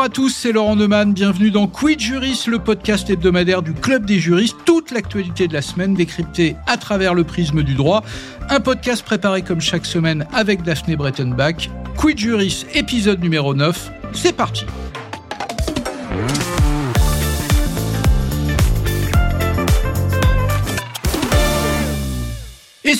Bonjour à tous, c'est Laurent Neumann. Bienvenue dans Quid Juris, le podcast hebdomadaire du Club des juristes. Toute l'actualité de la semaine décryptée à travers le prisme du droit. Un podcast préparé comme chaque semaine avec Daphné Brettenbach. Quid Juris, épisode numéro 9. C'est parti.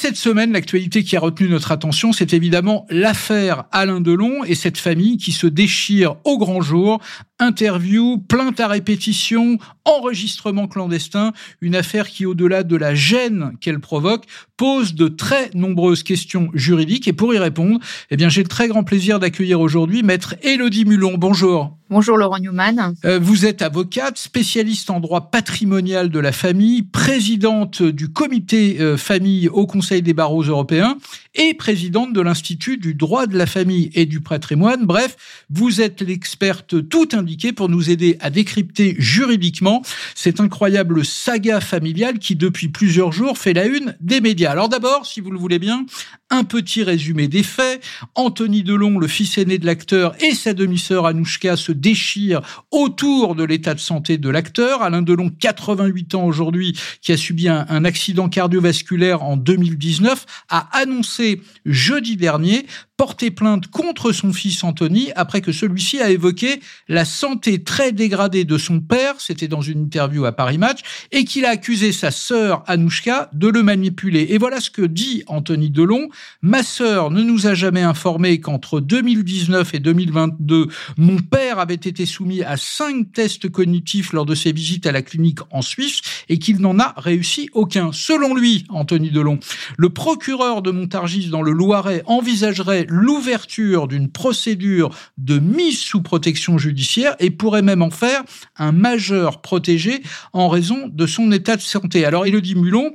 Cette semaine, l'actualité qui a retenu notre attention, c'est évidemment l'affaire Alain Delon et cette famille qui se déchire au grand jour. Interview, plainte à répétition, enregistrement clandestin, une affaire qui, au-delà de la gêne qu'elle provoque, pose de très nombreuses questions juridiques. Et pour y répondre, eh bien, j'ai le très grand plaisir d'accueillir aujourd'hui maître Élodie Mulon. Bonjour. Bonjour Laurent Newman. Euh, vous êtes avocate, spécialiste en droit patrimonial de la famille, présidente du comité euh, famille au Conseil des barreaux européens et présidente de l'Institut du droit de la famille et du patrimoine. Bref, vous êtes l'experte tout pour nous aider à décrypter juridiquement cette incroyable saga familiale qui depuis plusieurs jours fait la une des médias. Alors d'abord, si vous le voulez bien, un petit résumé des faits. Anthony Delon, le fils aîné de l'acteur, et sa demi-sœur Anouchka se déchirent autour de l'état de santé de l'acteur. Alain Delon, 88 ans aujourd'hui, qui a subi un, accident cardiovasculaire en 2019, a annoncé jeudi dernier porter plainte contre son fils Anthony après que celui-ci a évoqué la santé très dégradée de son père, c'était dans une interview à Paris Match, et qu'il a accusé sa sœur Anouchka de le manipuler. Et voilà ce que dit Anthony Delon. Ma sœur ne nous a jamais informé qu'entre 2019 et 2022, mon père avait été soumis à cinq tests cognitifs lors de ses visites à la clinique en Suisse et qu'il n'en a réussi aucun. Selon lui, Anthony Delon, le procureur de Montargis dans le Loiret envisagerait l'ouverture d'une procédure de mise sous protection judiciaire et pourrait même en faire un majeur protégé en raison de son état de santé. Alors, Elodie Mulon,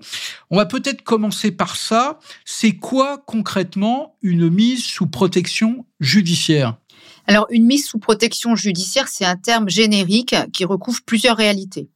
on va peut-être commencer par ça. C'est quoi concrètement une mise sous protection judiciaire? Alors, une mise sous protection judiciaire, c'est un terme générique qui recouvre plusieurs réalités.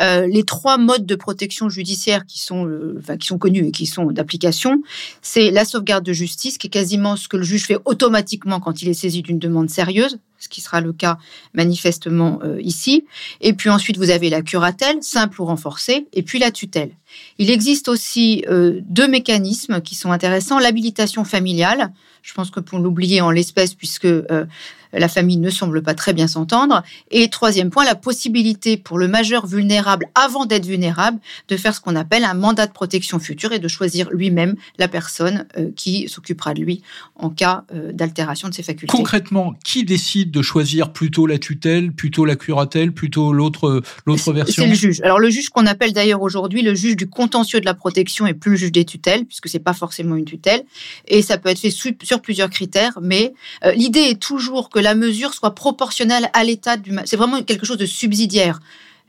Euh, les trois modes de protection judiciaire qui sont, euh, qui sont connus et qui sont d'application, c'est la sauvegarde de justice, qui est quasiment ce que le juge fait automatiquement quand il est saisi d'une demande sérieuse, ce qui sera le cas manifestement euh, ici. Et puis ensuite, vous avez la curatelle, simple ou renforcée, et puis la tutelle. Il existe aussi deux mécanismes qui sont intéressants. L'habilitation familiale, je pense que pour l'oublier en l'espèce, puisque la famille ne semble pas très bien s'entendre. Et troisième point, la possibilité pour le majeur vulnérable, avant d'être vulnérable, de faire ce qu'on appelle un mandat de protection future et de choisir lui-même la personne euh, qui s'occupera de lui en cas euh, d'altération de ses facultés. Concrètement, qui décide de choisir plutôt la tutelle, plutôt la curatelle, plutôt l'autre l'autre version? C'est le juge. Alors le juge qu'on appelle d'ailleurs aujourd'hui le juge du contentieux de la protection et plus le juge des tutelles, puisque c'est pas forcément une tutelle, et ça peut être fait sur plusieurs critères, mais euh, l'idée est toujours que la mesure soit proportionnelle à l'état du... C'est vraiment quelque chose de subsidiaire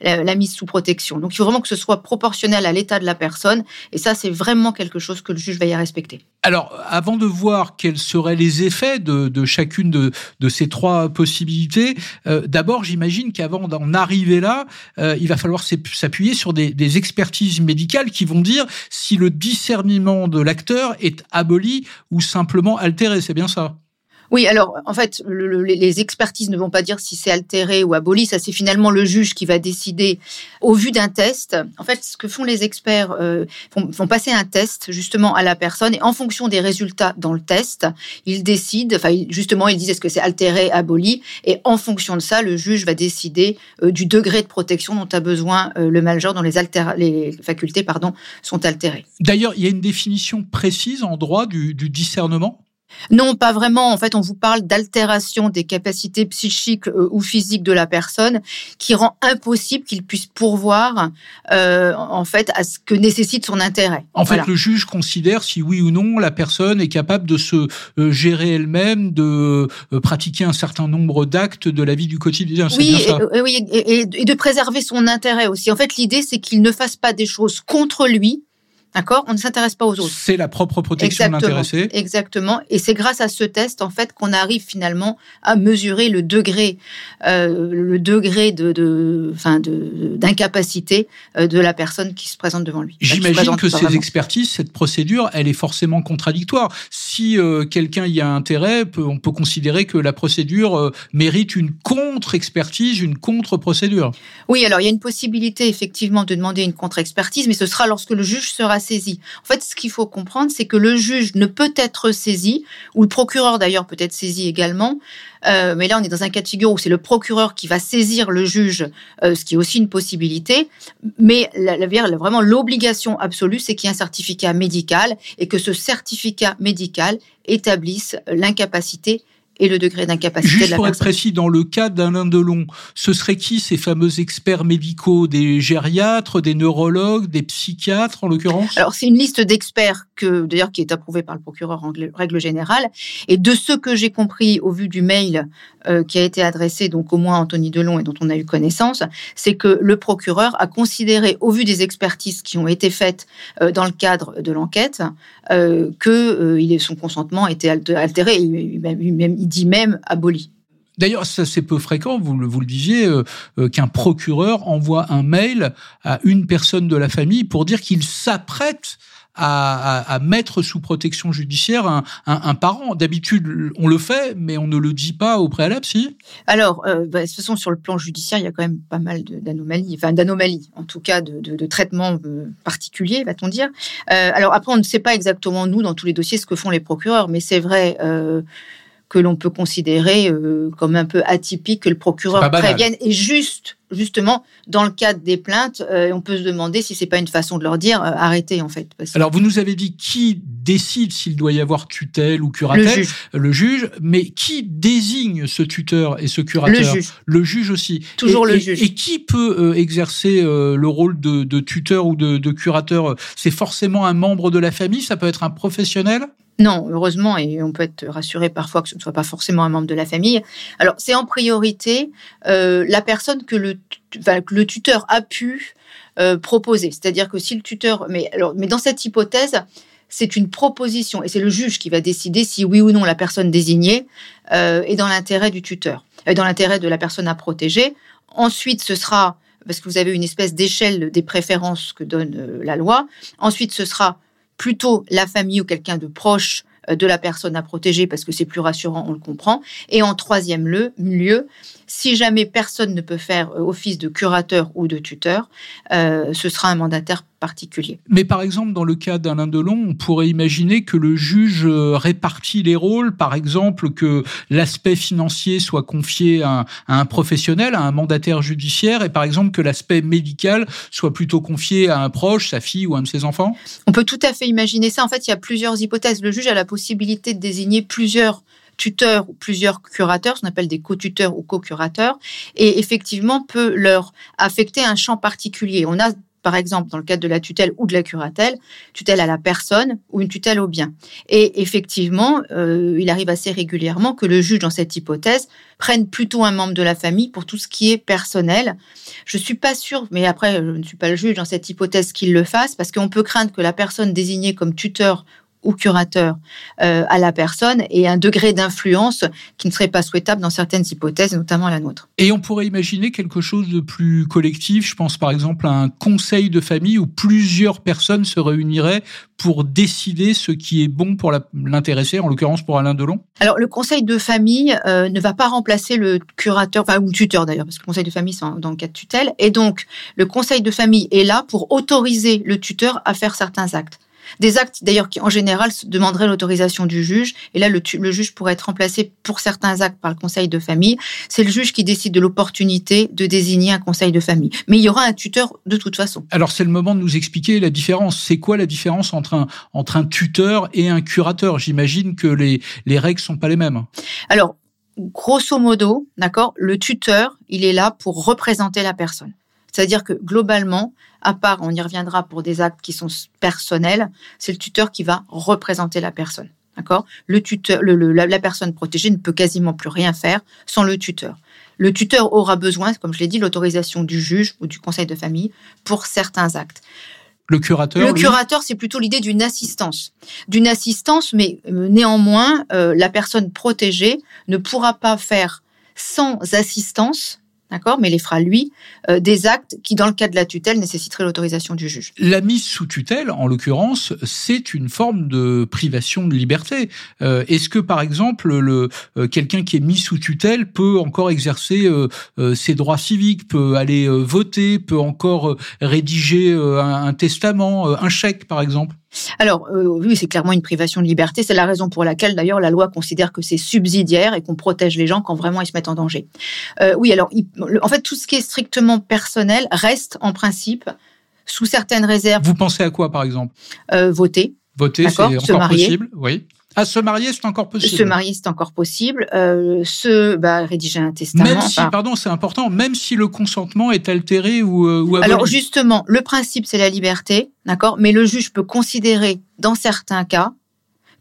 la, mise sous protection. Donc il faut vraiment que ce soit proportionnel à l'état de la personne. Et ça, c'est vraiment quelque chose que le juge va y respecter. Alors, avant de voir quels seraient les effets de, chacune de, ces trois possibilités, euh, d'abord, j'imagine qu'avant d'en arriver là, euh, il va falloir s'appuyer sur des, expertises médicales qui vont dire si le discernement de l'acteur est aboli ou simplement altéré. C'est bien ça? Oui, alors en fait, les expertises ne vont pas dire si c'est altéré ou aboli. Ça, c'est finalement le juge qui va décider au vu d'un test. En fait, ce que font les experts, euh, font, passer un test justement à la personne et en fonction des résultats dans le test, ils décident. Enfin, justement, ils disent est-ce que c'est altéré, aboli, et en fonction de ça, le juge va décider euh, du degré de protection dont a besoin euh, le majeur dont les, les facultés pardon sont altérées. D'ailleurs, il y a une définition précise en droit du discernement? Non, pas vraiment. En fait, on vous parle d'altération des capacités psychiques euh, ou physiques de la personne qui rend impossible qu'il puisse pourvoir euh, en fait à ce que nécessite son intérêt. En fait, le juge considère si oui ou non la personne est capable de se euh, gérer elle-même, de pratiquer un certain nombre d'actes de la vie du quotidien. Oui, et, oui, et de préserver son intérêt aussi. En fait, l'idée c'est qu'il ne fasse pas des choses contre lui D'accord? On ne s'intéresse pas aux autres. C'est la propre protection de l'intéressé. Exactement. Et c'est grâce à ce test, en fait, qu'on arrive finalement à mesurer le degré, euh, le degré de, de, de, d'incapacité euh, de la personne qui se présente devant lui. J'imagine que ces expertises, cette procédure, elle est forcément contradictoire. Si euh, quelqu'un y a intérêt, on peut considérer que la procédure euh, mérite une contre-expertise, une contre-procédure. Oui, alors il y a une possibilité effectivement de demander une contre-expertise, mais ce sera lorsque le juge sera saisi. En fait, ce qu'il faut comprendre, c'est que le juge ne peut être saisi, ou le procureur d'ailleurs peut être saisi également, euh, mais là on est dans un cas de figure où c'est le procureur qui va saisir le juge, euh, ce qui est aussi une possibilité. Mais la, vraiment l'obligation absolue, c'est qu'il y ait un certificat médical et que ce certificat médical établisse l'incapacité et le degré d'incapacité de la pour être précis, dans le cas d'Alain Delon, ce serait qui ces fameux experts médicaux Des gériatres, des neurologues, des psychiatres en l'occurrence? Alors c'est une liste d'experts que d'ailleurs qui est approuvée par le procureur en règle générale. Et de ce que j'ai compris au vu du mail euh, qui a été adressé donc au moins à Anthony Delon et dont on a eu connaissance, c'est que le procureur a considéré au vu des expertises qui ont été faites euh, dans le cadre de l'enquête euh, que son consentement était altéré. Il, il dit même aboli. D'ailleurs, c'est peu fréquent, vous, le disiez, qu'un procureur envoie un mail à une personne de la famille pour dire qu'il s'apprête à, à, mettre sous protection judiciaire un, un, parent. D'habitude, on le fait, mais on ne le dit pas au préalable, si? Alors, euh, bah, de toute façon, sur le plan judiciaire, il y a quand même pas mal d'anomalies, enfin d'anomalies, en tout cas de, de, de traitements euh, particuliers, va-t-on dire. Euh, alors après, on ne sait pas exactement, nous, dans tous les dossiers, ce que font les procureurs, mais c'est vrai... Euh, que l'on peut considérer euh, comme un peu atypique que le procureur prévienne. Et juste, justement, dans le cadre des plaintes, euh, on peut se demander si c'est pas une façon de leur dire euh, arrêtez en fait. Alors vous nous avez dit qui décide s'il doit y avoir tutelle ou curatelle Le juge. Le juge. Mais qui désigne ce tuteur et ce curateur Le juge. Le juge aussi. Toujours le juge. Et qui peut exercer le rôle de, de tuteur ou de, de curateur? C'est forcément un membre de la famille? Ça peut être un professionnel? Non, heureusement, et on peut être rassuré parfois que ce ne soit pas forcément un membre de la famille. Alors, c'est en priorité euh, la personne que le, tuteur a pu euh, proposer. C'est-à-dire que si le tuteur... Mais, alors, mais dans cette hypothèse, c'est une proposition et c'est le juge qui va décider si oui ou non la personne désignée euh, est dans l'intérêt du tuteur, dans l'intérêt de la personne à protéger. Ensuite, ce sera, parce que vous avez une espèce d'échelle des préférences que donne la loi, ensuite ce sera plutôt la famille ou quelqu'un de proche euh, de la personne à protéger parce que c'est plus rassurant, on le comprend. Et en troisième lieu, si jamais personne ne peut faire euh, office de curateur ou de tuteur, euh, ce sera un mandataire particulier. Mais par exemple, dans le cas d'Alain Delon, on pourrait imaginer que le juge répartit les rôles, par exemple que l'aspect financier soit confié à un, professionnel, à un mandataire judiciaire, et par exemple que l'aspect médical soit plutôt confié à un proche, sa fille ou un de ses enfants On peut tout à fait imaginer ça. En fait, il y a plusieurs hypothèses. Le juge a la possibilité de désigner plusieurs tuteurs ou plusieurs curateurs, ce qu'on appelle des co-tuteurs ou co-curateurs, et effectivement peut leur affecter un champ particulier. On a par exemple, dans le cadre de la tutelle ou de la curatelle, tutelle à la personne ou une tutelle au bien. Et effectivement, euh, il arrive assez régulièrement que le juge, dans cette hypothèse, prenne plutôt un membre de la famille pour tout ce qui est personnel. Je suis pas sûre, mais après, je ne suis pas le juge dans cette hypothèse qu'il le fasse, parce qu'on peut craindre que la personne désignée comme tuteur ou curateur euh, à la personne et un degré d'influence qui ne serait pas souhaitable dans certaines hypothèses, notamment la nôtre. Et on pourrait imaginer quelque chose de plus collectif. Je pense par exemple à un conseil de famille où plusieurs personnes se réuniraient pour décider ce qui est bon pour l'intéressé, en l'occurrence pour Alain Delon Alors le conseil de famille euh, ne va pas remplacer le curateur, enfin ou le tuteur d'ailleurs, parce que le conseil de famille c'est dans le cas de tutelle. Et donc le conseil de famille est là pour autoriser le tuteur à faire certains actes. Des actes d'ailleurs qui en général demanderaient l'autorisation du juge. Et là, le, juge pourrait être remplacé pour certains actes par le conseil de famille. C'est le juge qui décide de l'opportunité de désigner un conseil de famille. Mais il y aura un tuteur de toute façon. Alors c'est le moment de nous expliquer la différence. C'est quoi la différence entre un, entre un tuteur et un curateur? J'imagine que les, les règles sont pas les mêmes. Alors, grosso modo, d'accord, le tuteur, il est là pour représenter la personne. C'est-à-dire que globalement, à part, on y reviendra pour des actes qui sont personnels, c'est le tuteur qui va représenter la personne. D'accord? Le tuteur, la, personne protégée ne peut quasiment plus rien faire sans le tuteur. Le tuteur aura besoin, comme je l'ai dit, l'autorisation du juge ou du conseil de famille pour certains actes. Le curateur Le curateur, c'est plutôt l'idée d'une assistance. D'une assistance, mais euh, néanmoins, euh, la personne protégée ne pourra pas faire sans assistance d'accord, mais les fera lui, euh, des actes qui, dans le cas de la tutelle, nécessiteraient l'autorisation du juge. La mise sous tutelle, en l'occurrence, c'est une forme de privation de liberté. Euh, est-ce que, par exemple, le euh, quelqu'un qui est mis sous tutelle peut encore exercer ses droits civiques, peut aller voter, peut encore rédiger un testament, un chèque, par exemple? Alors euh, oui, c'est clairement une privation de liberté. C'est la raison pour laquelle d'ailleurs la loi considère que c'est subsidiaire et qu'on protège les gens quand vraiment ils se mettent en danger. Euh, oui, alors en fait tout ce qui est strictement personnel reste en principe sous certaines réserves. Vous pensez à quoi par exemple? Euh, Voter. Voter, c'est encore possible, oui. À se marier, c'est encore possible. Se marier, c'est encore possible. Euh, se bah, rédiger un testament. Même si, pardon, c'est important, même si le consentement est altéré ou, euh, ou Alors justement, le principe, c'est la liberté, d'accord? Mais le juge peut considérer, dans certains cas,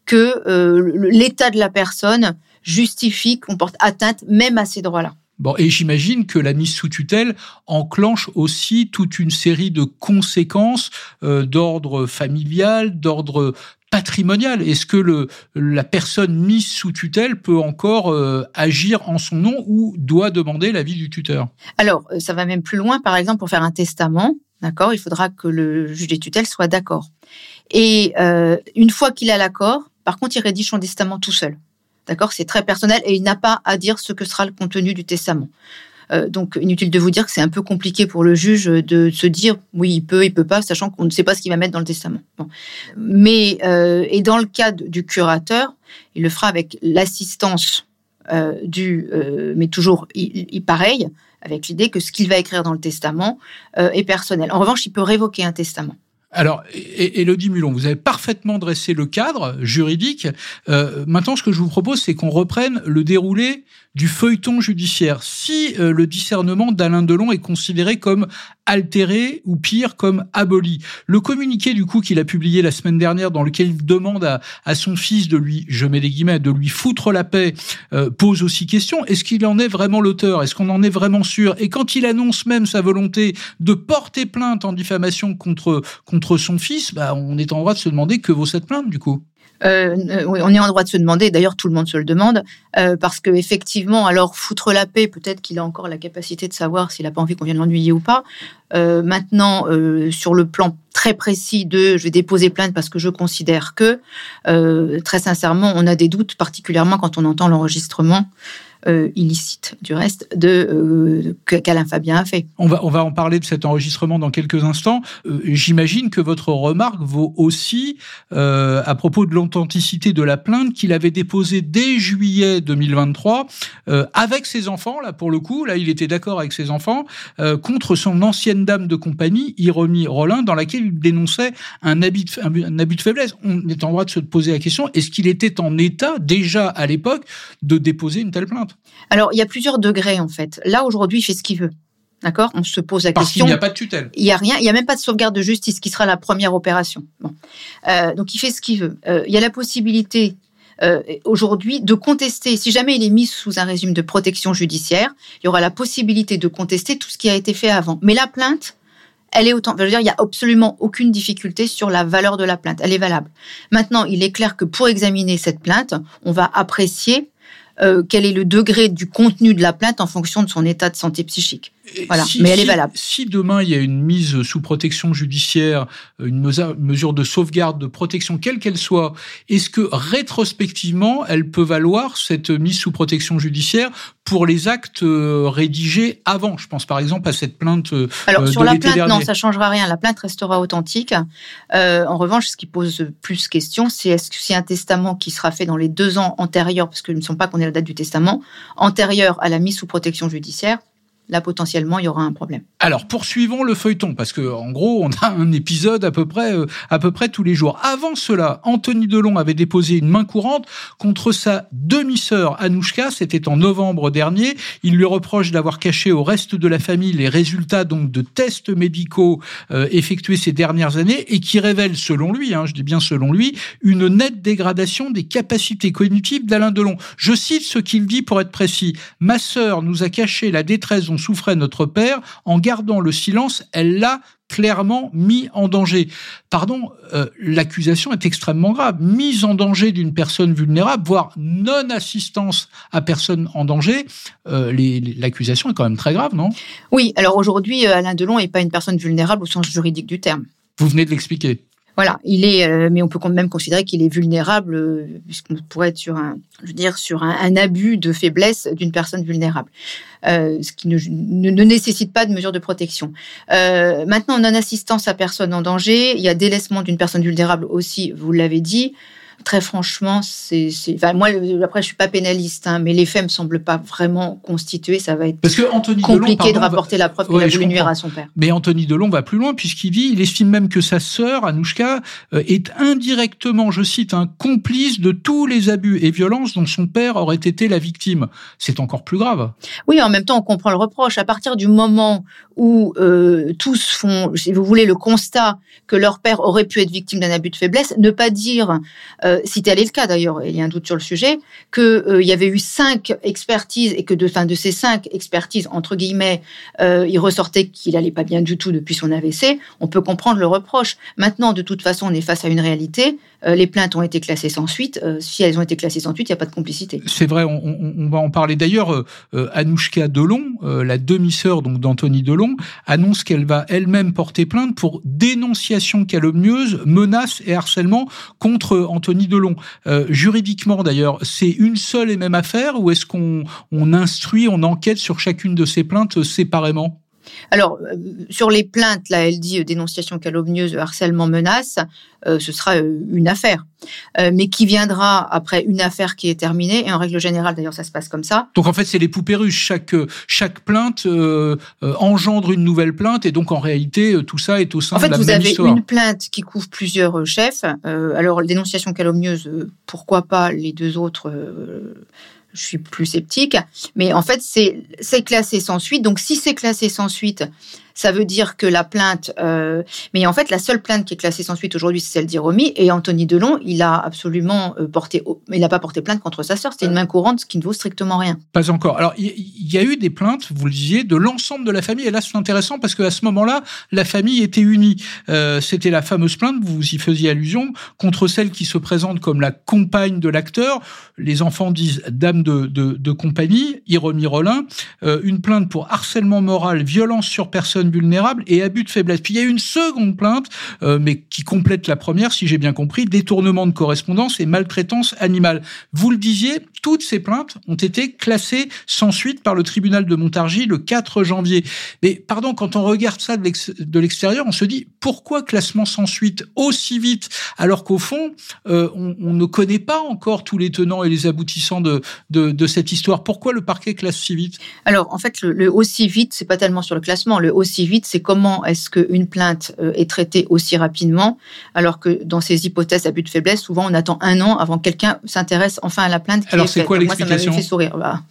que euh, l'état de la personne justifie qu'on porte atteinte même à ces droits-là. Bon, et j'imagine que la mise sous tutelle enclenche aussi toute une série de conséquences euh, d'ordre familial, d'ordre patrimonial Est-ce que la personne mise sous tutelle peut encore euh, agir en son nom ou doit demander l'avis du tuteur? Alors, euh, ça va même plus loin. Par exemple, pour faire un testament, d'accord, il faudra que le juge des tutelles soit d'accord. Et euh, une fois qu'il a l'accord, par contre, il rédige son testament tout seul. D'accord? C'est très personnel et il n'a pas à dire ce que sera le contenu du testament. Euh, donc, inutile de vous dire que c'est un peu compliqué pour le juge de se dire oui, il peut, il peut pas, sachant qu'on ne sait pas ce qu'il va mettre dans le testament. Mais, euh, et dans le cas du curateur, il le fera avec l'assistance euh, du, mais toujours il, pareil, avec l'idée que ce qu'il va écrire dans le testament est personnel. En revanche, il peut révoquer un testament. Alors, Elodie Mulon, vous avez parfaitement dressé le cadre juridique. maintenant, ce que je vous propose, c'est qu'on reprenne le déroulé du feuilleton judiciaire. Si euh, le discernement d'Alain Delon est considéré comme altéré ou pire comme aboli. Le communiqué du coup qu'il a publié la semaine dernière dans lequel il demande à, à son fils de lui, je mets des guillemets, de lui foutre la paix, euh, pose aussi question, est-ce qu'il en est vraiment l'auteur? Est-ce qu'on en est vraiment sûr? Et quand il annonce même sa volonté de porter plainte en diffamation contre, contre son fils, bah, on est en droit de se demander que vaut cette plainte du coup euh, on est en droit de se demander, d'ailleurs tout le monde se le demande, euh, parce que effectivement, alors foutre la paix, peut-être qu'il a encore la capacité de savoir s'il n'a pas envie qu'on vienne l'ennuyer ou pas. Euh, maintenant, sur le plan très précis de je vais déposer plainte parce que je considère que, très sincèrement, on a des doutes, particulièrement quand on entend l'enregistrement. Euh, illicite du reste de euh, qu'Alain Fabien a fait. On va on va en parler de cet enregistrement dans quelques instants. Euh, j'imagine que votre remarque vaut aussi à propos de l'authenticité de la plainte qu'il avait déposée dès juillet 2023 avec ses enfants là pour le coup là il était d'accord avec ses enfants contre son ancienne dame de compagnie Iromi Rollin dans laquelle il dénonçait un de, un abus de faiblesse. On est en droit de se poser la question est-ce qu'il était en état déjà à l'époque de déposer une telle plainte? Alors, il y a plusieurs degrés, en fait. Là, aujourd'hui, il fait ce qu'il veut. D'accord? On se pose la question. Parce qu'il n'y a pas de tutelle. Il n'y a rien, il n'y a même pas de sauvegarde de justice qui sera la première opération. Bon. Euh, donc, il fait ce qu'il veut. Euh, il y a la possibilité euh, aujourd'hui de contester, si jamais il est mis sous un régime de protection judiciaire, il y aura la possibilité de contester tout ce qui a été fait avant. Mais la plainte, elle est autant. Je veux dire, il n'y a absolument aucune difficulté sur la valeur de la plainte. Elle est valable. Maintenant, il est clair que pour examiner cette plainte, on va apprécier quel est le degré du contenu de la plainte en fonction de son état de santé psychique? Voilà, mais elle est valable. Si demain il y a une mise sous protection judiciaire, une mesure de sauvegarde, de protection, quelle qu'elle soit, est-ce que rétrospectivement elle peut valoir cette mise sous protection judiciaire pour les actes euh, rédigés avant? Je pense par exemple à cette plainte. Euh, Alors sur la plainte, non, ça changera rien. La plainte restera authentique. Euh, en revanche, ce qui pose plus question, c'est est-ce que c'est un testament qui sera fait dans les deux ans antérieurs, parce que ne sont pas qu'on ait la date du testament, antérieur à la mise sous protection judiciaire là potentiellement il y aura un problème. Alors poursuivons le feuilleton parce que en gros on a un épisode à peu près euh, à peu près tous les jours. Avant cela, Anthony Delon avait déposé une main courante contre sa demi-sœur Anouchka, c'était en novembre dernier. Il lui reproche d'avoir caché au reste de la famille les résultats donc de tests médicaux euh, effectués ces dernières années et qui révèlent selon lui, hein, je dis bien selon lui, une nette dégradation des capacités cognitives d'Alain Delon. Je cite ce qu'il dit pour être précis. Ma sœur nous a caché la détresse dont souffrait notre père, en gardant le silence, elle l'a clairement mis en danger. Pardon, euh, l'accusation est extrêmement grave. Mise en danger d'une personne vulnérable, voire non-assistance à personne en danger, euh, l'accusation est quand même très grave, non? Oui, alors aujourd'hui, euh, Alain Delon n'est pas une personne vulnérable au sens juridique du terme. Vous venez de l'expliquer. Voilà, il est, euh, mais on peut quand même considérer qu'il est vulnérable, euh, puisqu'on pourrait être sur un, je veux dire, sur un, abus de faiblesse d'une personne vulnérable, euh, ce qui ne, nécessite pas de mesure de protection. maintenant, non-assistance à personne en danger, il y a délaissement d'une personne vulnérable aussi, vous l'avez dit très franchement, c'est, enfin, moi, après, je suis pas pénaliste, hein, mais les faits me semblent pas vraiment constitués. Ça va être Parce que Anthony compliqué de rapporter la preuve qu'il a voulu nuire à son père. Mais Anthony Delon va plus loin puisqu'il dit, il estime même que sa sœur, Anouchka, euh, est indirectement, je cite, un complice de tous les abus et violences dont son père aurait été la victime. C'est encore plus grave. Oui, en même temps, on comprend le reproche. À partir du moment où euh, tous font, si vous voulez, le constat que leur père aurait pu être victime d'un abus de faiblesse, ne pas dire euh, si tel est le cas d'ailleurs, il y a un doute sur le sujet, qu'il euh, y avait eu cinq expertises et que de, fin, de ces cinq expertises, entre guillemets, euh, il ressortait qu'il allait pas bien du tout depuis son AVC, on peut comprendre le reproche. Maintenant, de toute façon, on est face à une réalité. Euh, les plaintes ont été classées sans suite. Euh, si elles ont été classées sans suite, il n'y a pas de complicité. C'est vrai, on, va en parler. D'ailleurs, euh, Anouchka Delon, la demi-sœur d'Anthony Delon, annonce qu'elle va elle-même porter plainte pour dénonciation calomnieuse, menace et harcèlement contre Anthony Delon. juridiquement, d'ailleurs, c'est une seule et même affaire ou est-ce qu'on on instruit, on enquête sur chacune de ces plaintes séparément? Alors, euh, sur les plaintes, là, elle dit euh, dénonciation calomnieuse, harcèlement, menace, euh, ce sera une affaire, mais qui viendra après une affaire qui est terminée? Et en règle générale, d'ailleurs, ça se passe comme ça. Donc, en fait, c'est les poupées russes. Chaque, chaque plainte engendre une nouvelle plainte, et donc, en réalité, tout ça est au sein de la même histoire. En fait, vous avez une plainte qui couvre plusieurs chefs. alors, dénonciation calomnieuse, pourquoi pas les deux autres je suis plus sceptique. Mais en fait, c'est classé sans suite. Donc, si c'est classé sans suite, ça veut dire que la plainte. Euh, mais en fait, la seule plainte qui est classée sans suite aujourd'hui, c'est celle d'Iromi. Et Anthony Delon, il a absolument euh, porté. Il n'a pas porté plainte contre sa sœur. C'était une main courante, ce qui ne vaut strictement rien. Pas encore. Alors, il y, a eu des plaintes, vous le disiez, de l'ensemble de la famille. Et là, c'est intéressant parce qu'à ce moment-là, la famille était unie. Euh, C'était la fameuse plainte, vous y faisiez allusion, contre celle qui se présente comme la compagne de l'acteur. Les enfants disent dame de, compagnie, Iromi Rollin. Une plainte pour harcèlement moral, violence sur personne vulnérables et abus de faiblesse. Puis il y a une seconde plainte, euh, mais qui complète la première, si j'ai bien compris, détournement de correspondance et maltraitance animale. Vous le disiez, toutes ces plaintes ont été classées sans suite par le tribunal de Montargis le 4 janvier. Mais pardon, quand on regarde ça de l'extérieur, on se dit pourquoi classement sans suite aussi vite, alors qu'au fond, euh, on, ne connaît pas encore tous les tenants et les aboutissants de, de, cette histoire. Pourquoi le parquet classe si vite? Alors, en fait, le, le aussi vite, c'est pas tellement sur le classement. Le aussi vite, c'est comment est-ce qu'une plainte euh, est traitée aussi rapidement, alors que dans ces hypothèses d'abus de faiblesse, souvent on attend un an avant que quelqu'un s'intéresse enfin à la plainte. alors c'est quoi l'explication Moi, ça fait sourire. Bah,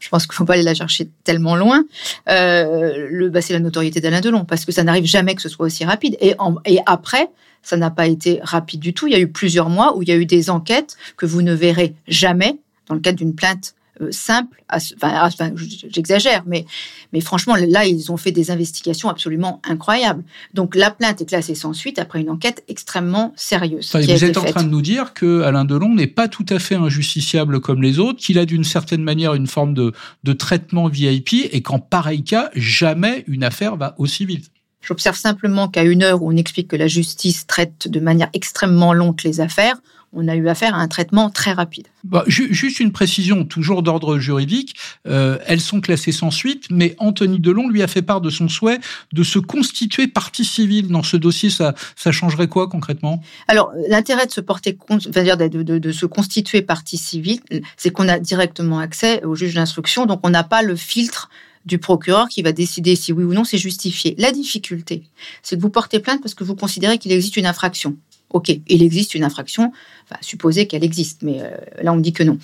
je pense qu'il ne faut pas aller la chercher tellement loin. Euh, le, bah, c'est la notoriété d'Alain Delon, parce que ça n'arrive jamais que ce soit aussi rapide. Et, et après, ça n'a pas été rapide du tout. Il y a eu plusieurs mois où il y a eu des enquêtes que vous ne verrez jamais dans le cadre d'une plainte simple. Enfin, j'exagère, mais, mais franchement, là, ils ont fait des investigations absolument incroyables. Donc, la plainte est classée sans suite après une enquête extrêmement sérieuse. vous êtes en train de nous dire que Alain Delon n'est pas tout à fait injusticiable comme les autres, qu'il a d'une certaine manière une forme de, de traitement VIP et qu'en pareil cas, jamais une affaire va aussi vite. J'observe simplement qu'à une heure où on explique que la justice traite de manière extrêmement longue les affaires, on a eu affaire à un traitement très rapide. Bah, juste une précision, toujours d'ordre juridique, euh, elles sont classées sans suite, mais Anthony Delon lui a fait part de son souhait de se constituer partie civile dans ce dossier. Ça, ça changerait quoi concrètement? Alors, l'intérêt de se porter dire de, de, se constituer partie civile, c'est qu'on a directement accès au juge d'instruction, donc on n'a pas le filtre du procureur qui va décider si oui ou non c'est justifié. La difficulté, c'est que vous portez plainte parce que vous considérez qu'il existe une infraction. Ok, il existe une infraction, enfin, qu'elle existe, mais euh, là on dit que non.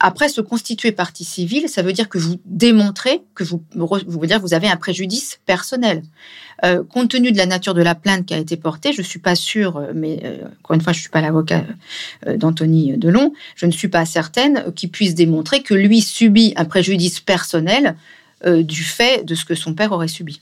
Après, se constituer partie civile, ça veut dire que vous démontrez que vous, vous, dire vous avez un préjudice personnel. Euh, compte tenu de la nature de la plainte qui a été portée, je suis pas sûre, euh, mais encore une fois, je suis pas l'avocat d'Anthony Delon, je ne suis pas certaine qu'il puisse démontrer que lui subit un préjudice personnel du fait de ce que son père aurait subi.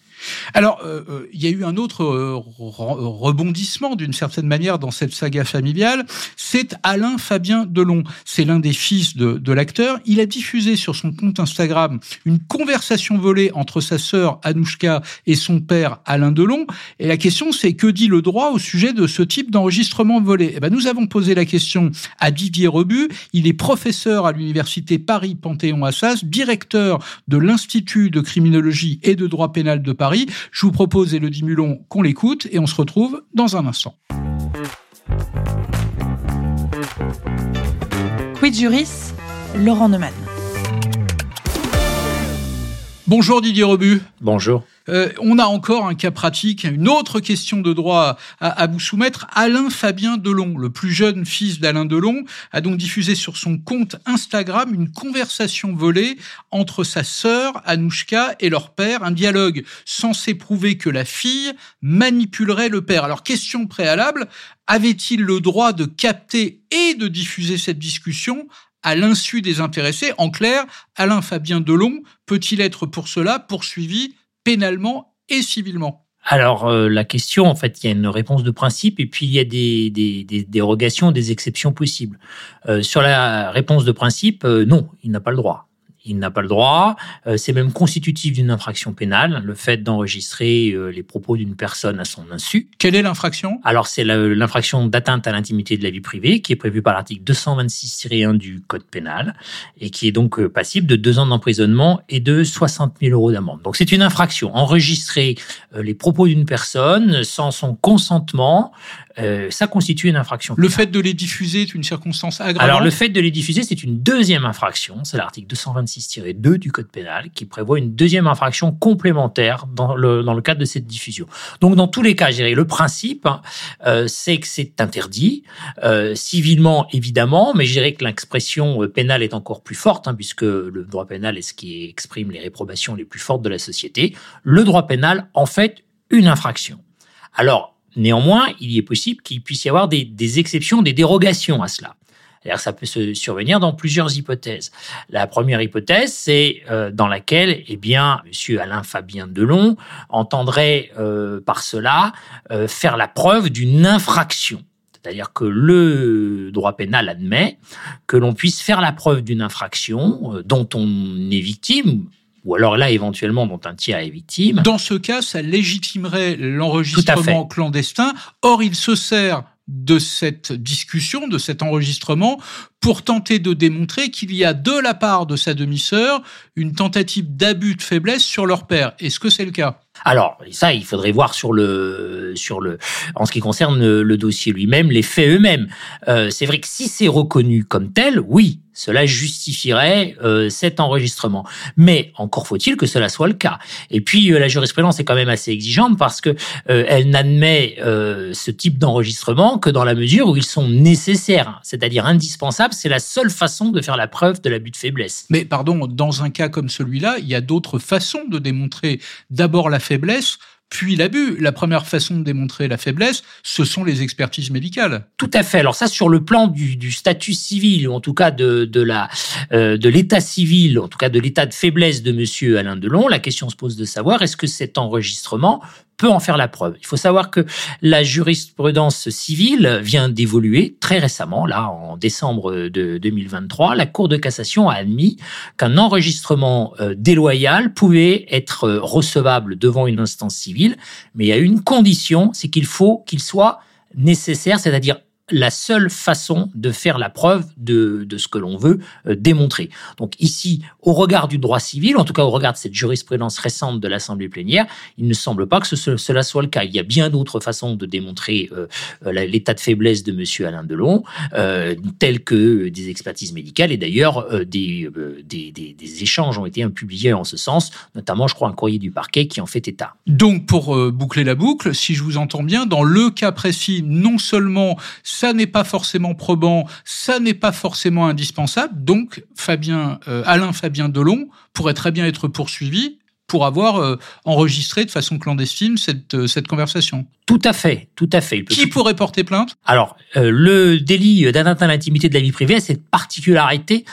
Alors, euh, euh, il y a eu un autre euh, rebondissement d'une certaine manière dans cette saga familiale. C'est Alain Fabien Delon. C'est l'un des fils de, l'acteur. Il a diffusé sur son compte Instagram une conversation volée entre sa sœur Anouchka et son père Alain Delon. Et la question, c'est que dit le droit au sujet de ce type d'enregistrement volé? Eh ben, Nous avons posé la question à Didier Rebu. Il est professeur à l'université Paris-Panthéon-Assas, directeur de l'Institut de criminologie et de droit pénal de Paris je vous propose, Elodie Mulon, qu'on l'écoute et on se retrouve dans un instant. Quid Juris, Laurent Neumann. Bonjour Didier Rebu. Bonjour. Euh, on a encore un cas pratique, une autre question de droit à, vous soumettre. Alain Fabien Delon, le plus jeune fils d'Alain Delon, a donc diffusé sur son compte Instagram une conversation volée entre sa sœur Anouchka et leur père, un dialogue censé prouver que la fille manipulerait le père. Alors question préalable, avait-il le droit de capter et de diffuser cette discussion à l'insu des intéressés? En clair, Alain Fabien Delon peut-il être pour cela poursuivi pénalement et civilement alors euh, la question, en fait, il y a une réponse de principe et puis il y a des, dérogations, des exceptions possibles. Euh, sur la réponse de principe, euh, non, il n'a pas le droit il n'a pas le droit. Euh, c'est même constitutif d'une infraction pénale, le fait d'enregistrer euh, les propos d'une personne à son insu. Quelle est l'infraction? Alors c'est l'infraction d'atteinte à l'intimité de la vie privée qui est prévue par l'article 226-1 du Code pénal et qui est donc euh, passible de deux ans d'emprisonnement et de 60 000 euros d'amende. Donc c'est une infraction. Enregistrer les propos d'une personne sans son consentement, ça constitue une infraction. Pénale. Le fait de les diffuser est une circonstance aggravante. Alors le fait de les diffuser, c'est une deuxième infraction. C'est l'article 226 2 du Code pénal qui prévoit une deuxième infraction complémentaire dans le, dans le cadre de cette diffusion. Donc dans tous les cas, dirais, le principe, hein, euh, c'est que c'est interdit, euh, civilement évidemment, mais je dirais que l'expression euh, pénale est encore plus forte, hein, puisque le droit pénal est ce qui exprime les réprobations les plus fortes de la société. Le droit pénal en fait une infraction. Alors, Néanmoins, il est possible qu'il puisse y avoir des, des, exceptions, des dérogations à cela. C'est-à-dire ça peut se survenir dans plusieurs hypothèses. La première hypothèse, c'est euh, dans laquelle, eh bien, Monsieur Alain Fabien Delon entendrait euh, par cela euh, faire la preuve d'une infraction. C'est-à-dire que le droit pénal admet que l'on puisse faire la preuve d'une infraction dont on est victime, ou alors là éventuellement dont un tiers est victime. Dans ce cas, ça légitimerait l'enregistrement clandestin. Or, il se sert de cette discussion, de cet enregistrement, pour tenter de démontrer qu'il y a de la part de sa demi-sœur une tentative d'abus de faiblesse sur leur père. Est-ce que c'est le cas? Alors ça, il faudrait voir sur le sur le en ce qui concerne le, dossier lui-même, les faits eux-mêmes. Euh, c'est vrai que si c'est reconnu comme tel, oui, cela justifierait euh, cet enregistrement. Mais encore faut-il que cela soit le cas. Et puis euh, la jurisprudence est quand même assez exigeante parce que euh, elle n'admet ce type d'enregistrement que dans la mesure où ils sont nécessaires, c'est-à-dire indispensables. C'est la seule façon de faire la preuve de l'abus de faiblesse. Mais pardon, dans un cas comme celui-là, il y a d'autres façons de démontrer d'abord la faiblesse puis l'abus. La première façon de démontrer la faiblesse, ce sont les expertises médicales. Tout à fait. Alors ça, sur le plan du, statut civil, ou en tout cas euh, de l'état civil, en tout cas de l'état de faiblesse de Monsieur Alain Delon, la question se pose de savoir est-ce que cet enregistrement peut en faire la preuve. Il faut savoir que la jurisprudence civile vient d'évoluer très récemment, là en décembre de 2023. La Cour de cassation a admis qu'un enregistrement euh, déloyal pouvait être euh, recevable devant une instance civile, mais il y a une condition, c'est qu'il faut qu'il soit nécessaire, c'est-à-dire la seule façon de faire la preuve de, de ce que l'on veut euh, démontrer. Donc ici, au regard du droit civil, en tout cas au regard de cette jurisprudence récente de l'Assemblée plénière, il ne semble pas que ce, cela soit le cas. Il y a bien d'autres façons de démontrer euh, euh, l'état de faiblesse de Monsieur Alain Delon, euh, telles que des expertises médicales et d'ailleurs des, des, des, échanges ont été publiés en ce sens, notamment je crois un courrier du parquet qui en fait état. Donc pour boucler la boucle, si je vous entends bien, dans le cas précis, non seulement ça n'est pas forcément probant, ça n'est pas forcément indispensable. Donc, euh, Alain Fabien Delon pourrait très bien être poursuivi pour avoir euh, enregistré de façon clandestine cette, euh, cette conversation. Tout à fait, tout à fait. Qui pourrait porter plainte? Alors, euh, le délit d'atteinte à l'intimité de la vie privée a cette particularité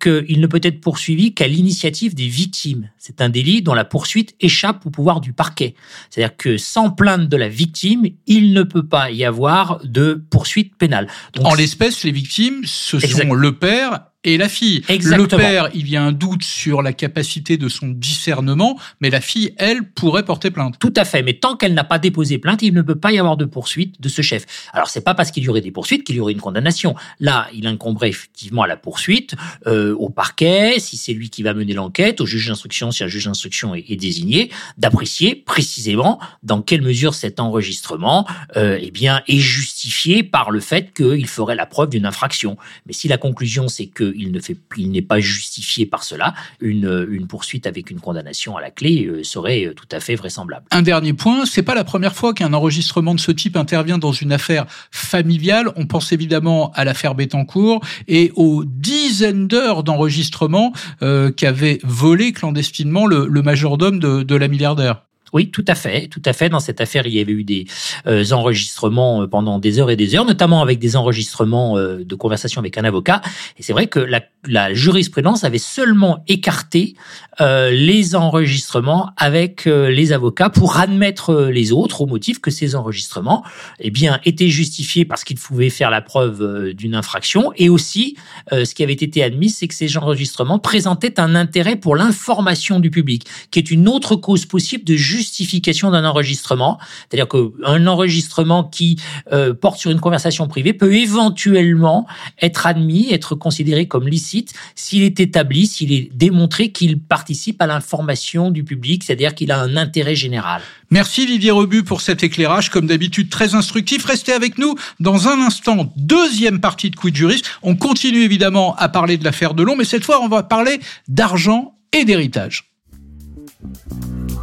qu'il ne peut être poursuivi qu'à l'initiative des victimes. C'est un délit dont la poursuite échappe au pouvoir du parquet. C'est-à-dire que sans plainte de la victime, il ne peut pas y avoir de poursuite pénale. Donc, en l'espèce, les victimes, ce sont le père et la fille. Exactement. Le père, il y a un doute sur la capacité de son discernement, mais la fille, elle, pourrait porter plainte. Tout à fait, mais tant qu'elle n'a pas déposé plainte, il ne peut pas y avoir de poursuite de ce chef. Alors c'est pas parce qu'il y aurait des poursuites qu'il y aurait une condamnation. Là, il incomberait effectivement à la poursuite, euh, au parquet, si c'est lui qui va mener l'enquête, au juge d'instruction, si un juge d'instruction est, désigné, d'apprécier précisément dans quelle mesure cet enregistrement, euh, eh bien, est justifié par le fait qu'il ferait la preuve d'une infraction. Mais si la conclusion c'est que il ne fait, il n'est pas justifié par cela. Une, une poursuite avec une condamnation à la clé euh, serait euh, tout à fait vraisemblable. Un dernier point, c'est pas la première fois qu'un enregistrement de ce type intervient dans une affaire familiale. On pense évidemment à l'affaire Bettencourt et aux dizaines d'heures d'enregistrement euh, qu'avait volé clandestinement le, le majordome de, de la milliardaire. Oui, tout à fait, tout à fait. Dans cette affaire, il y avait eu des euh, enregistrements euh, pendant des heures et des heures, notamment avec des enregistrements euh, de conversation avec un avocat. Et c'est vrai que la, la, jurisprudence avait seulement écarté les enregistrements avec les avocats pour admettre les autres au motif que ces enregistrements, eh bien, étaient justifiés parce qu'ils pouvaient faire la preuve d'une infraction. Et aussi, ce qui avait été admis, c'est que ces enregistrements présentaient un intérêt pour l'information du public, qui est une autre cause possible de justice justification d'un enregistrement. C'est-à-dire qu'un enregistrement qui euh, porte sur une conversation privée peut éventuellement être admis, être considéré comme licite s'il est établi, s'il est démontré qu'il participe à l'information du public, c'est-à-dire qu'il a un intérêt général. Merci Didier Rebu pour cet éclairage, comme d'habitude très instructif. Restez avec nous dans un instant, deuxième partie de Quid Juris. On continue évidemment à parler de l'affaire de Long, mais cette fois on va parler d'argent et d'héritage.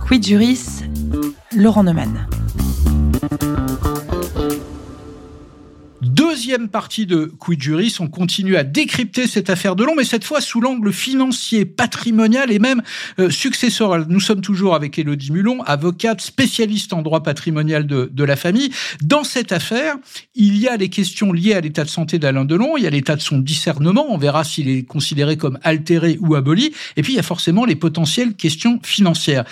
Quid Juris, Laurent Neumann. Deuxième partie de Quid Juris, on continue à décrypter cette affaire de long, mais cette fois sous l'angle financier, patrimonial et même euh, successoral. Nous sommes toujours avec Élodie Mulon, avocate spécialiste en droit patrimonial de, de la famille. Dans cette affaire, il y a les questions liées à l'état de santé d'Alain Delon, il y a l'état de son discernement, on verra s'il est considéré comme altéré ou aboli, et puis il y a forcément les potentielles questions financières.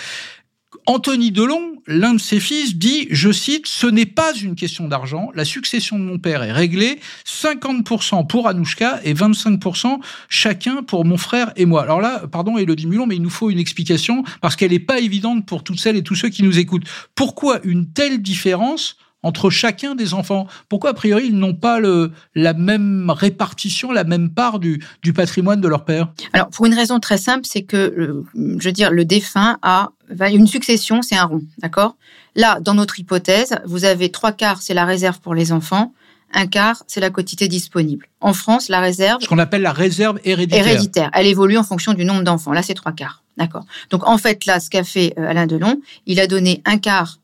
Anthony Delon, l'un de ses fils, dit, je cite, Ce n'est pas une question d'argent, la succession de mon père est réglée, 50% pour Anouchka et 25% chacun pour mon frère et moi. Alors là, pardon Elodie Mulon, mais il nous faut une explication parce qu'elle n'est pas évidente pour toutes celles et tous ceux qui nous écoutent. Pourquoi une telle différence entre chacun des enfants? Pourquoi, a priori, ils n'ont pas le, la même répartition, la même part du, du patrimoine de leur père? Alors, pour une raison très simple, c'est que, je veux dire, le défunt a une succession, c'est un rond, d'accord? Là, dans notre hypothèse, vous avez trois quarts, c'est la réserve pour les enfants, un quart, c'est la quotité disponible. En France, la réserve... Ce qu'on appelle la réserve héréditaire. Héréditaire. Elle évolue en fonction du nombre d'enfants. Là, c'est trois quarts. D'accord? Donc, en fait, là, ce qu'a fait euh, Alain Delon, il a donné un quart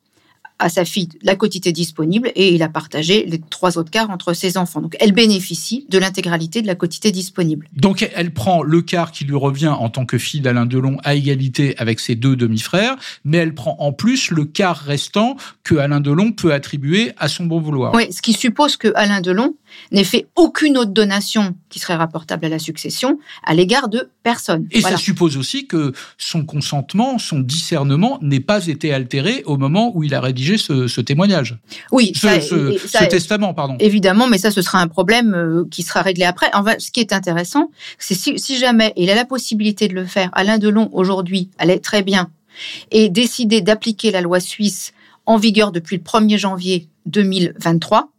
à sa fille la quotité disponible et il a partagé les trois autres quarts entre ses enfants. Donc elle bénéficie de l'intégralité de la quotité disponible. Donc elle prend le quart qui lui revient en tant que fille d'Alain Delon à égalité avec ses deux demi-frères, mais elle prend en plus le quart restant que Alain Delon peut attribuer à son bon vouloir. Oui, ce qui suppose que Alain Delon n'ait fait aucune autre donation qui serait rapportable à la succession à l'égard de personne. Et ça suppose aussi que son consentement, son discernement n'ait pas été altéré au moment où il a rédigé ce, témoignage. Oui, ce, testament, pardon. Évidemment, mais ça, ce sera un problème euh, qui sera réglé après. En ce qui est intéressant, c'est si, si jamais il a la possibilité de le faire, Alain Delon aujourd'hui allait très bien et décider d'appliquer la loi suisse en vigueur depuis le 1er janvier 2023,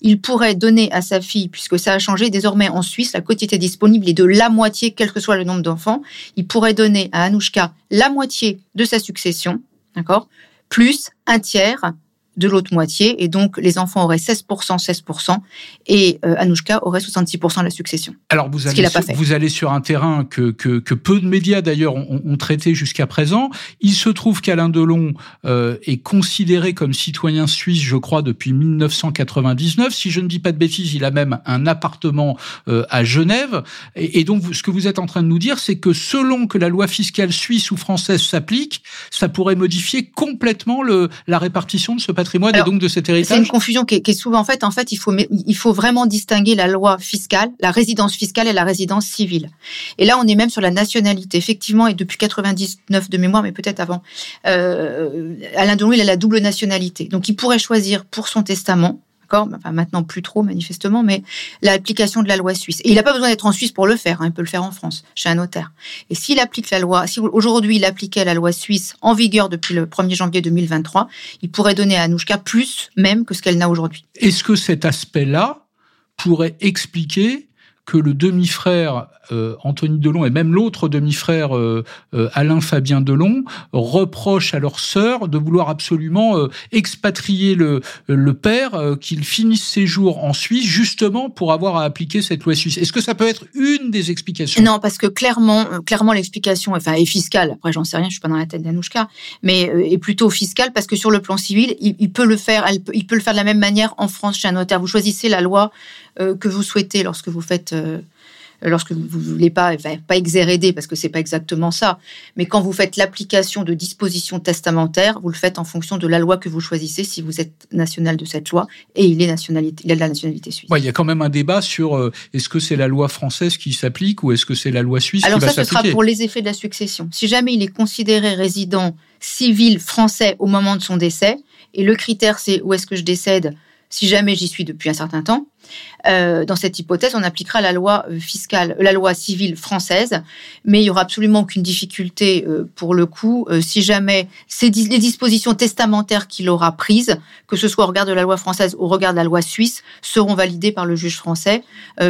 il pourrait donner à sa fille, puisque ça a changé désormais en Suisse, la quotité disponible est de la moitié, quel que soit le nombre d'enfants. Il pourrait donner à Anouchka la moitié de sa succession, d'accord, plus un tiers de l'autre moitié. Et donc, les enfants auraient 16%, 16%, et euh, Anouchka aurait 66% de la succession. Alors, vous allez, sur, vous allez sur un terrain que, que, que peu de médias, d'ailleurs, ont, ont, traité jusqu'à présent. Il se trouve qu'Alain Delon euh, est considéré comme citoyen suisse, je crois, depuis 1999. Si je ne dis pas de bêtises, il a même un appartement euh, à Genève. Et, et, donc, ce que vous êtes en train de nous dire, c'est que selon que la loi fiscale suisse ou française s'applique, ça pourrait modifier complètement le, la répartition de ce patrimoine et donc de cet héritage C'est une confusion qui est, qui est, souvent faite. En fait, il faut, il faut vraiment distinguer la loi fiscale, la résidence fiscale et la résidence civile. Et là, on est même sur la nationalité. Effectivement, et depuis 99 de mémoire, mais peut-être avant, euh, Alain Delon, il a la double nationalité. Donc, il pourrait choisir pour son testament Maintenant plus trop manifestement, mais l'application de la loi suisse. Et il n'a pas besoin d'être en Suisse pour le faire, hein, il peut le faire en France, chez un notaire. Et s'il applique la loi, si aujourd'hui il appliquait la loi suisse en vigueur depuis le 1er janvier 2023, il pourrait donner à Anouchka plus même que ce qu'elle n'a aujourd'hui. Est-ce que cet aspect-là pourrait expliquer que le demi-frère euh, Anthony Delon et même l'autre demi-frère euh, euh, Alain Fabien Delon reprochent à leur sœur de vouloir absolument expatrier le, le père, qu'il finisse ses jours en Suisse justement pour avoir à appliquer cette loi suisse. Est-ce que ça peut être une des explications? Non, parce que clairement, clairement l'explication, enfin, est fiscale. Après, j'en sais rien, je suis pas dans la tête d'Anouchka, mais est plutôt fiscale parce que sur le plan civil, il, peut le faire, il peut le faire de la même manière en France chez un notaire. Vous choisissez la loi que vous souhaitez lorsque vous faites lorsque vous ne voulez pas, enfin, pas exhéréder, parce que c'est pas exactement ça, mais quand vous faites l'application de dispositions testamentaires, vous le faites en fonction de la loi que vous choisissez, si vous êtes national de cette loi, et il est nationalité, il a de la nationalité suisse. Ouais, il y a quand même un débat sur euh, est-ce que c'est la loi française qui s'applique ou est-ce que c'est la loi suisse Alors qui va ça, ce sera pour les effets de la succession. Si jamais il est considéré résident civil français au moment de son décès, et le critère c'est où est-ce que je décède si jamais j'y suis depuis un certain temps, euh, dans cette hypothèse, on appliquera la loi euh, fiscale, la loi civile française, mais il y aura absolument aucune difficulté euh, pour le coup si jamais ces, les dispositions testamentaires qu'il aura prises, que ce soit au regard de la loi française ou au regard de la loi suisse, seront validées par le juge français,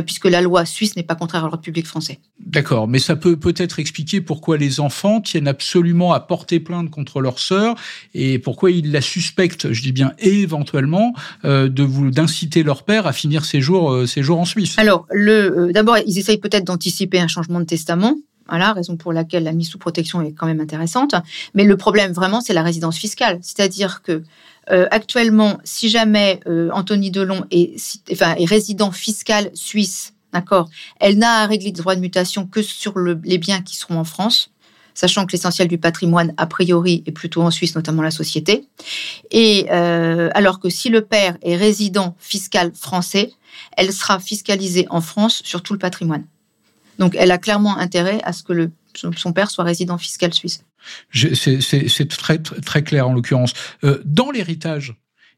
puisque la loi suisse n'est pas contraire à l'ordre public français. D'accord, mais ça peut peut-être expliquer pourquoi les enfants tiennent absolument à porter plainte contre leur sœur et pourquoi ils la suspectent, je dis bien éventuellement, de vous d'inciter leur père à finir ses jours, euh, jours en Suisse Alors, euh, d'abord, ils essayent peut-être d'anticiper un changement de testament. Voilà, raison pour laquelle la mise sous protection est quand même intéressante. Mais le problème vraiment, c'est la résidence fiscale. C'est-à-dire que euh, actuellement, si jamais Anthony Delon est, enfin, est résident fiscal suisse, d'accord, elle n'a à régler de droits de mutation que sur les biens qui seront en France sachant que l'essentiel du patrimoine, a priori, est plutôt en Suisse, notamment la société. Et euh, alors que si le père est résident fiscal français, elle sera fiscalisée en France sur tout le patrimoine. Donc, elle a clairement intérêt à ce que son père soit résident fiscal suisse. C'est très, très clair en l'occurrence. Euh, dans l'héritage,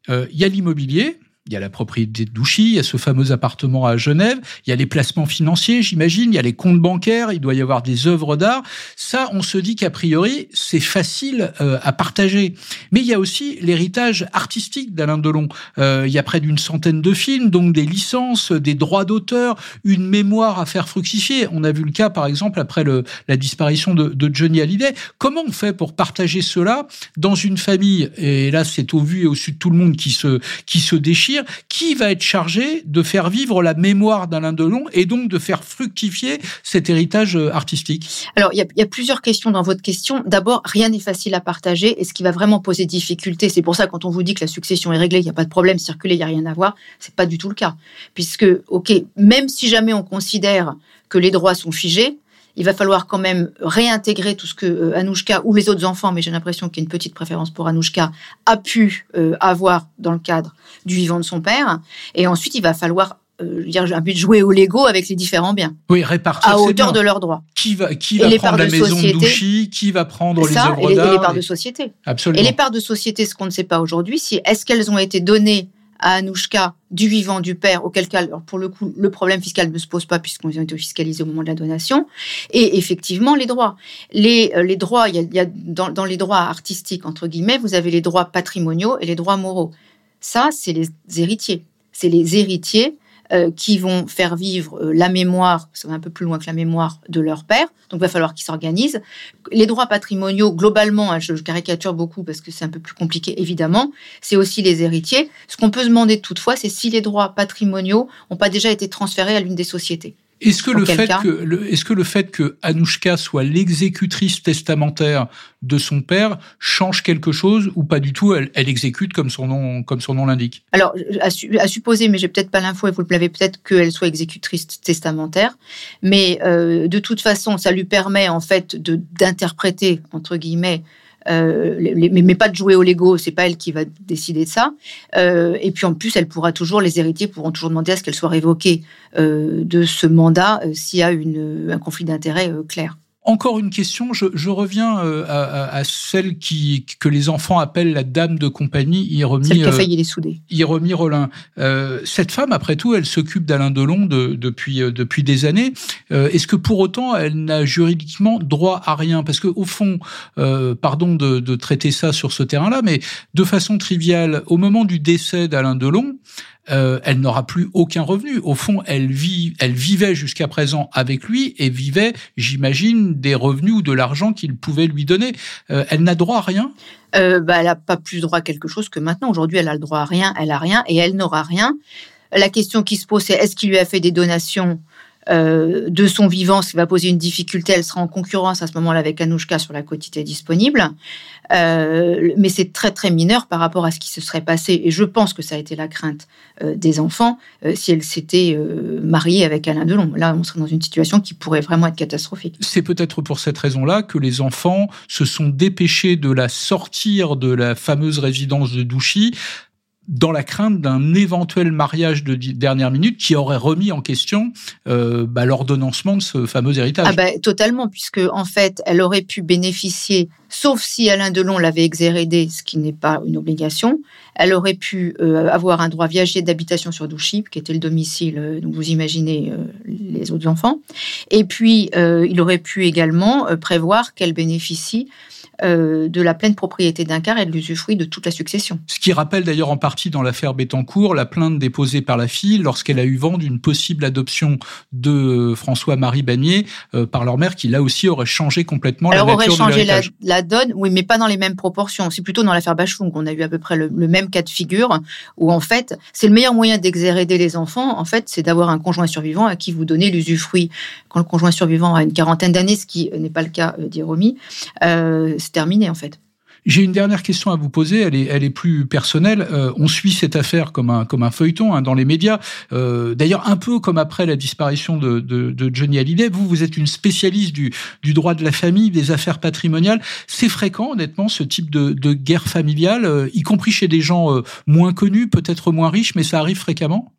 euh, il y a l'immobilier, il y a la propriété de Douchy, il y a ce fameux appartement à Genève, il y a les placements financiers, j'imagine, il y a les comptes bancaires, il doit y avoir des œuvres d'art. Ça, on se dit qu'a priori, c'est facile euh, à partager. Mais il y a aussi l'héritage artistique d'Alain Delon. Euh, il y a près d'une centaine de films, donc des licences, des droits d'auteur, une mémoire à faire fructifier. On a vu le cas, par exemple, après le, la disparition de, de Johnny Hallyday. Comment on fait pour partager cela dans une famille? Et là, c'est au vu et au su de tout le monde qui se, qui se déchire qui va être chargé de faire vivre la mémoire d'Alain Delon et donc de faire fructifier cet héritage euh, artistique Alors, il y, a, plusieurs questions dans votre question. D'abord, rien n'est facile à partager et ce qui va vraiment poser difficulté, c'est pour ça quand on vous dit que la succession est réglée, il n'y a pas de problème, circuler, il n'y a rien à voir, c'est pas du tout le cas. Puisque, ok, même si jamais on considère que les droits sont figés, il va falloir quand même réintégrer tout ce que euh, Anouchka ou les autres enfants, mais j'ai l'impression qu'il y a une petite préférence pour Anouchka, a pu euh, avoir dans le cadre du vivant de son père. Et ensuite, il va falloir euh, dire un but de jouer au Lego avec les différents biens. Oui, répartir à hauteur de leurs droits. Qui va qui va prendre la maison Douchy, qui va prendre les œuvres d'art et les parts de société. Absolument. Et les parts de société, ce qu'on ne sait pas aujourd'hui, c'est est-ce qu'elles ont été données à Anouchka du vivant du père, auquel cas, pour le coup, le problème fiscal ne se pose pas puisqu'on ont été fiscalisés au moment de la donation. Et effectivement, les droits. Les, euh, les droits, il y a, dans, dans, les droits artistiques, entre guillemets, vous avez les droits patrimoniaux et les droits moraux. Ça, c'est les héritiers. C'est les héritiers euh, qui vont faire vivre euh, la mémoire, ça va un peu plus loin que la mémoire de leur père, donc il va falloir qu'ils s'organisent. Les droits patrimoniaux, globalement, hein, je, caricature beaucoup parce que c'est un peu plus compliqué, évidemment, c'est aussi les héritiers. Ce qu'on peut se demander toutefois, c'est si les droits patrimoniaux n'ont pas déjà été transférés à l'une des sociétés. Est-ce que, le fait que, est-ce que le fait que Anouchka soit l'exécutrice testamentaire de son père change quelque chose ou pas du tout? Elle, exécute comme son nom, comme son nom l'indique. Alors, à, supposer, mais j'ai peut-être pas l'info et vous le l'avez peut-être qu'elle soit exécutrice testamentaire. Mais euh, de toute façon, ça lui permet en fait de d'interpréter entre guillemets euh, mais, pas de jouer au Lego, c'est pas elle qui va décider de ça. Euh, et puis en plus, elle pourra toujours, les héritiers pourront toujours demander à ce qu'elle soit révoquée euh, de ce mandat s'il y a une, un conflit d'intérêts clair. Encore une question, je, reviens euh, à, celle qui, que les enfants appellent la dame de compagnie, Iromi, celle qui a euh, failli les souder. Rollin. Euh, cette femme, après tout, elle s'occupe d'Alain Delon depuis, depuis des années. Est-ce que pour autant, elle n'a juridiquement droit à rien? Parce que au fond, pardon de, de traiter ça sur ce terrain-là, mais de façon triviale, au moment du décès d'Alain Delon, euh, elle n'aura plus aucun revenu. Au fond, elle vit, elle vivait jusqu'à présent avec lui et vivait, j'imagine, des revenus ou de l'argent qu'il pouvait lui donner. Euh, elle n'a droit à rien? Euh, bah, elle n'a pas plus droit à quelque chose que maintenant. Aujourd'hui, elle a le droit à rien, elle a rien et elle n'aura rien. La question qui se pose, c'est est-ce qu'il lui a fait des donations? Euh, de son vivant, ce qui va poser une difficulté. Elle sera en concurrence à ce moment-là avec Anouchka sur la quantité disponible. Euh, mais c'est très très mineur par rapport à ce qui se serait passé. Et je pense que ça a été la crainte euh, des enfants si elle s'était mariée avec Alain Delon. Là, on serait dans une situation qui pourrait vraiment être catastrophique. C'est peut-être pour cette raison-là que les enfants se sont dépêchés de la sortir de la fameuse résidence de Douchy dans la crainte d'un éventuel mariage de dernière minute qui aurait remis en question euh, bah, l'ordonnancement de ce fameux héritage. Ah bah, totalement, puisque en fait, elle aurait pu bénéficier, sauf si Alain Delon l'avait exérédé, ce qui n'est pas une obligation, elle aurait pu euh, avoir un droit viager d'habitation sur Douchy, qui était le domicile, euh, vous imaginez euh, les autres enfants. Et puis, il aurait pu également prévoir qu'elle bénéficie euh, de la pleine propriété d'un quart et de l'usufruit de toute la succession. Ce qui rappelle d'ailleurs en partie dans l'affaire Bettencourt la plainte déposée par la fille lorsqu'elle a eu vent d'une possible adoption de François-Marie Bagnier euh, par leur mère qui là aussi aurait changé complètement la nature aurait changé la, la, donne, oui, mais pas dans les mêmes proportions. C'est plutôt dans l'affaire Bachung qu'on a eu à peu près le, même cas de figure où en fait c'est le meilleur moyen d'exhéréder les enfants. En fait, c'est d'avoir un conjoint survivant à qui vous donnez l'usufruit quand le conjoint survivant a une quarantaine d'années, ce qui n'est pas le cas euh, d'Iromi. Euh, terminé en fait. J'ai une dernière question à vous poser, elle est, plus personnelle. Euh, on suit cette affaire comme un, feuilleton hein, dans les médias. Euh, d'ailleurs, un peu comme après la disparition de, Johnny Hallyday. Vous, vous êtes une spécialiste du, droit de la famille, des affaires patrimoniales. C'est fréquent, honnêtement, ce type de, de guerre familiale, euh, y compris chez des gens moins connus, peut-être moins riches, mais ça arrive fréquemment?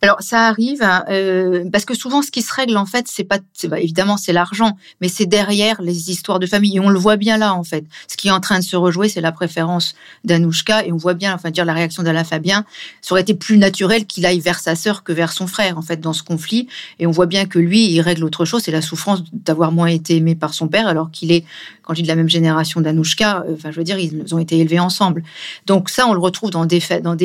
Alors ça arrive hein, euh, parce que souvent ce qui se règle en fait c'est pas bah, évidemment c'est l'argent mais c'est derrière les histoires de famille et on le voit bien là en fait. Ce qui est en train de se rejouer c'est la préférence d'Anouchka et on voit bien enfin dire la réaction d'Alain Fabien. Ça aurait été plus naturel qu'il aille vers sa sœur que vers son frère en fait dans ce conflit et on voit bien que lui il règle autre chose c'est la souffrance d'avoir moins été aimé par son père alors qu'il est quand je dis de la même génération d'Anouchka euh, enfin je veux dire ils ont été élevés ensemble donc ça on le retrouve dans des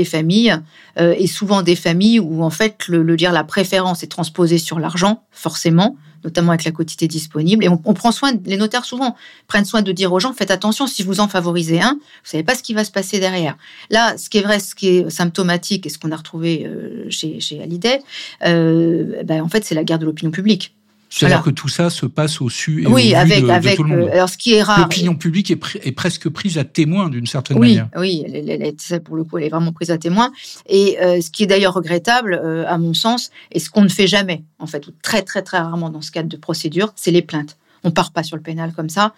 familles euh, et souvent des familles où en fait le, dire, la préférence est transposée sur l'argent, forcément, notamment avec la quantité disponible. Et on, prend soin, les notaires souvent prennent soin de dire aux gens, faites attention, si vous en favorisez un, vous savez pas ce qui va se passer derrière. Là, ce qui est vrai, ce qui est symptomatique et ce qu'on a retrouvé euh, chez, chez Hallyday, ben, en fait, c'est la guerre de l'opinion publique. C'est-à-dire que tout ça se passe au su et oui, au avec, de, avec, tout le monde. Euh, alors, ce qui est rare. L'opinion publique est, est, presque prise à témoin d'une certaine oui, manière. Oui, elle, elle, pour le coup, elle est vraiment prise à témoin. Et euh, ce qui est d'ailleurs regrettable, euh, à mon sens, et ce qu'on ne fait jamais, en fait, ou très très très rarement dans ce cadre de procédure, c'est les plaintes. On part pas sur le pénal comme ça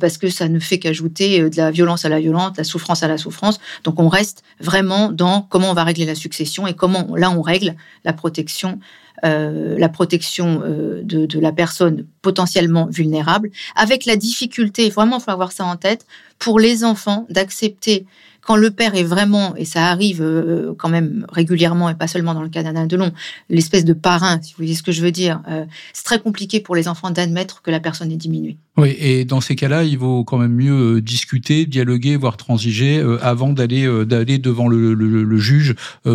parce que ça ne fait qu'ajouter de la violence à la violence, de la souffrance à la souffrance. Donc on reste vraiment dans comment on va régler la succession et comment là on règle la protection la protection euh, de, la personne potentiellement vulnérable, avec la difficulté, vraiment il faut avoir ça en tête, pour les enfants d'accepter quand le père est vraiment, et ça arrive euh, quand même régulièrement, et pas seulement dans le cas d'Alain Delon, l'espèce de parrain, si vous voyez ce que je veux dire, euh, c'est très compliqué pour les enfants d'admettre que la personne est diminuée. Oui, et dans ces cas-là, il vaut quand même mieux euh, discuter, dialoguer, voire transiger avant d'aller d'aller devant le, le, juge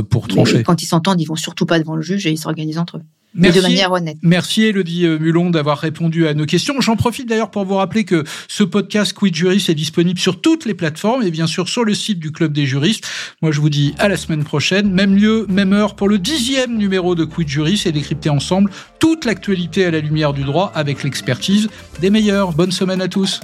pour trancher. Mais quand ils s'entendent, ils vont surtout pas devant le juge et ils s'organisent entre eux. Merci, de manière honnête. Merci Elodie euh, Mulon d'avoir répondu à nos questions. J'en profite d'ailleurs pour vous rappeler que ce podcast Quid Juris est disponible sur toutes les plateformes et bien sûr sur le site du Club des juristes. Moi je vous dis à la semaine prochaine, même lieu, même heure pour le dixième numéro de Quid Juris et décrypter ensemble toute l'actualité à la lumière du droit avec l'expertise des meilleurs. Bonne semaine à tous.